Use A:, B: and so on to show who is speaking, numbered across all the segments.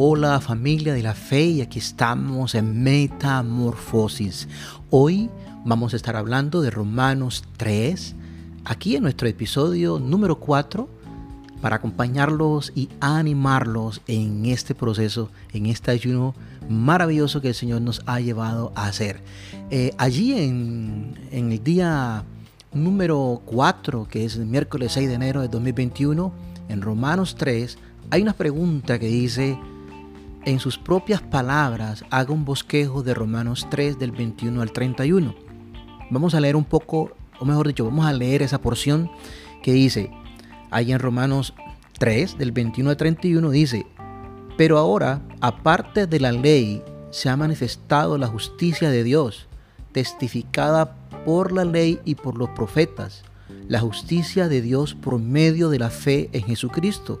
A: Hola familia de la fe y aquí estamos en Metamorfosis. Hoy vamos a estar hablando de Romanos 3, aquí en nuestro episodio número 4, para acompañarlos y animarlos en este proceso, en este ayuno maravilloso que el Señor nos ha llevado a hacer. Eh, allí en, en el día número 4, que es el miércoles 6 de enero de 2021, en Romanos 3, hay una pregunta que dice, en sus propias palabras, haga un bosquejo de Romanos 3 del 21 al 31. Vamos a leer un poco, o mejor dicho, vamos a leer esa porción que dice, ahí en Romanos 3 del 21 al 31 dice, pero ahora, aparte de la ley, se ha manifestado la justicia de Dios, testificada por la ley y por los profetas, la justicia de Dios por medio de la fe en Jesucristo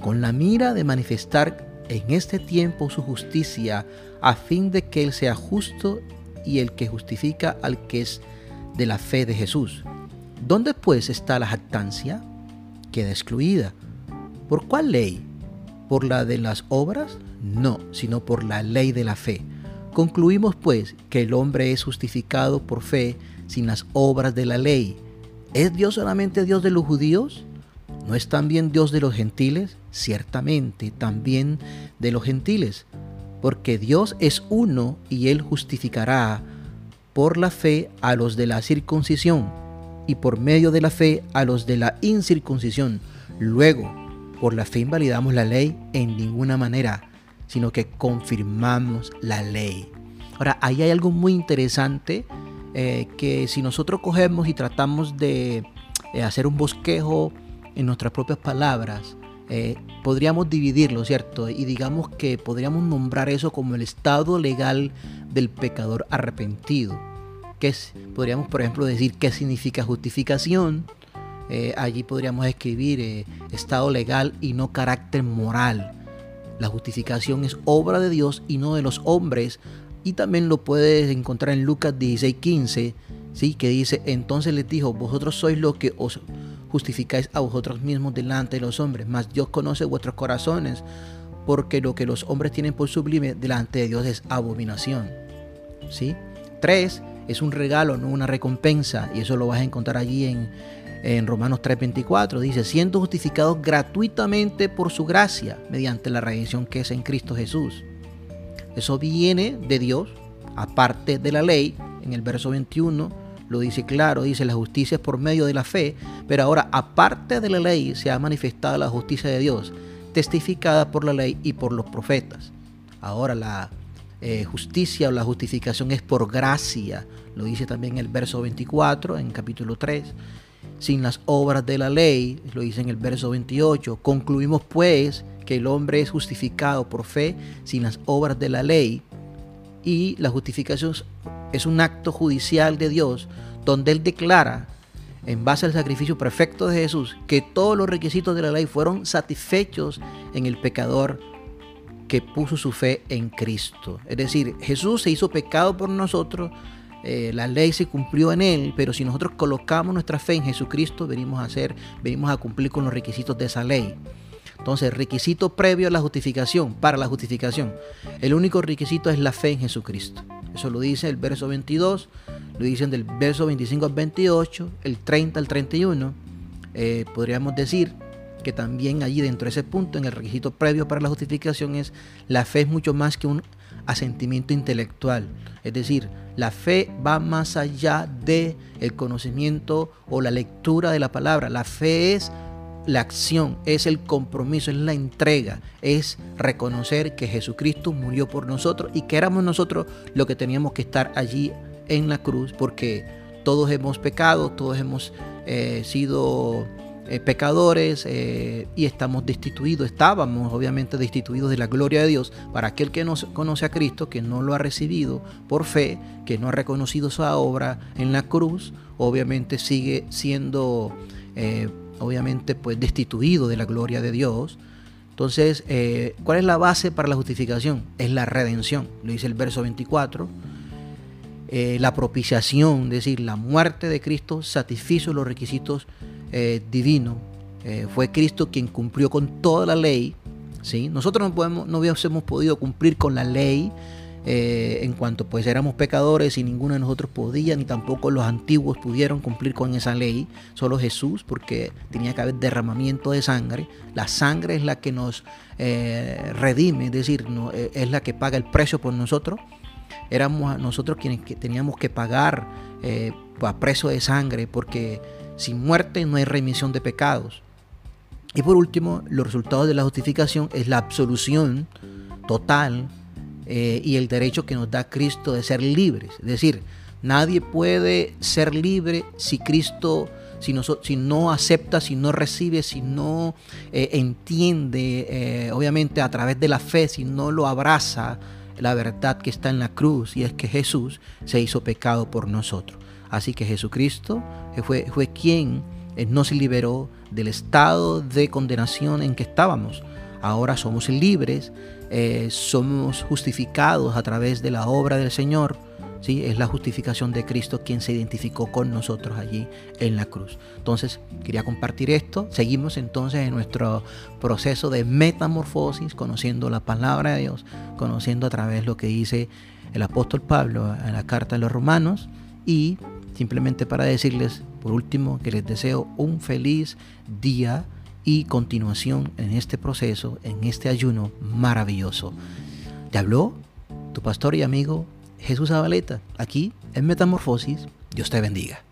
A: con la mira de manifestar en este tiempo su justicia, a fin de que Él sea justo y el que justifica al que es de la fe de Jesús. ¿Dónde pues está la jactancia? Queda excluida. ¿Por cuál ley? ¿Por la de las obras? No, sino por la ley de la fe. Concluimos pues que el hombre es justificado por fe sin las obras de la ley. ¿Es Dios solamente Dios de los judíos? ¿No es también Dios de los gentiles? Ciertamente, también de los gentiles, porque Dios es uno y Él justificará por la fe a los de la circuncisión y por medio de la fe a los de la incircuncisión. Luego, por la fe invalidamos la ley en ninguna manera, sino que confirmamos la ley. Ahora, ahí hay algo muy interesante eh, que si nosotros cogemos y tratamos de eh, hacer un bosquejo en nuestras propias palabras, eh, podríamos dividirlo, ¿cierto? Y digamos que podríamos nombrar eso como el estado legal del pecador arrepentido. Que es, podríamos, por ejemplo, decir qué significa justificación. Eh, allí podríamos escribir eh, estado legal y no carácter moral. La justificación es obra de Dios y no de los hombres. Y también lo puedes encontrar en Lucas 16:15, ¿sí? que dice, entonces les dijo, vosotros sois lo que os justificáis a vosotros mismos delante de los hombres, mas Dios conoce vuestros corazones, porque lo que los hombres tienen por sublime delante de Dios es abominación. ¿Sí? Tres, es un regalo, no una recompensa, y eso lo vas a encontrar allí en, en Romanos 3:24. Dice, siendo justificados gratuitamente por su gracia, mediante la redención que es en Cristo Jesús. Eso viene de Dios, aparte de la ley, en el verso 21 lo dice claro, dice la justicia es por medio de la fe, pero ahora aparte de la ley se ha manifestado la justicia de Dios, testificada por la ley y por los profetas. Ahora la eh, justicia o la justificación es por gracia, lo dice también el verso 24 en capítulo 3. Sin las obras de la ley, lo dice en el verso 28, concluimos pues que el hombre es justificado por fe sin las obras de la ley y la justificación es un acto judicial de Dios donde Él declara, en base al sacrificio perfecto de Jesús, que todos los requisitos de la ley fueron satisfechos en el pecador que puso su fe en Cristo. Es decir, Jesús se hizo pecado por nosotros, eh, la ley se cumplió en Él, pero si nosotros colocamos nuestra fe en Jesucristo, venimos a hacer, venimos a cumplir con los requisitos de esa ley. Entonces, requisito previo a la justificación, para la justificación, el único requisito es la fe en Jesucristo. Eso lo dice el verso 22, lo dicen del verso 25 al 28, el 30 al 31. Eh, podríamos decir que también allí dentro de ese punto, en el requisito previo para la justificación, es la fe es mucho más que un asentimiento intelectual. Es decir, la fe va más allá de conocimiento o la lectura de la palabra. La fe es la acción, es el compromiso, es la entrega, es reconocer que Jesucristo murió por nosotros y que éramos nosotros los que teníamos que estar allí en la cruz porque todos hemos pecado, todos hemos eh, sido eh, pecadores eh, y estamos destituidos, estábamos obviamente destituidos de la gloria de Dios. Para aquel que no conoce a Cristo, que no lo ha recibido por fe, que no ha reconocido su obra en la cruz, obviamente sigue siendo, obviamente, pues destituido de la gloria de Dios. Entonces, ¿cuál es la base para la justificación? Es la redención, lo dice el verso 24 eh, la propiciación, es decir, la muerte de Cristo satisfizo los requisitos eh, divinos. Eh, fue Cristo quien cumplió con toda la ley. ¿sí? Nosotros no, podemos, no hubiésemos podido cumplir con la ley en cuanto pues éramos pecadores y ninguno de nosotros podía, ni tampoco los antiguos pudieron cumplir con esa ley, solo Jesús, porque tenía que haber derramamiento de sangre. La sangre es la que nos redime, es decir, no, es la que paga el precio por nosotros éramos nosotros quienes teníamos que pagar eh, a precio de sangre, porque sin muerte no hay remisión de pecados. Y por último, los resultados de la justificación es la absolución total eh, y el derecho que nos da Cristo de ser libres. Es decir, nadie puede ser libre si Cristo, si no, si no acepta, si no recibe, si no eh, entiende, obviamente a través de la fe, si no lo abraza la verdad que está en la cruz y es que Jesús se hizo pecado por nosotros. Así que Jesucristo fue, fue quien eh, nos liberó del estado de condenación en que estábamos. Ahora somos libres, eh, somos justificados a través de la obra del Señor es la justificación de Cristo quien se identificó con nosotros allí en la cruz. Entonces, quería compartir esto. Seguimos entonces en nuestro proceso de metamorfosis, conociendo la palabra de Dios, conociendo a través lo que dice el apóstol Pablo en la carta de los romanos y simplemente para decirles, por último, que les deseo un feliz día y continuación en este proceso, en este ayuno maravilloso. Te habló tu pastor y amigo Jesús Abaleta, aquí en Metamorfosis. Dios te bendiga.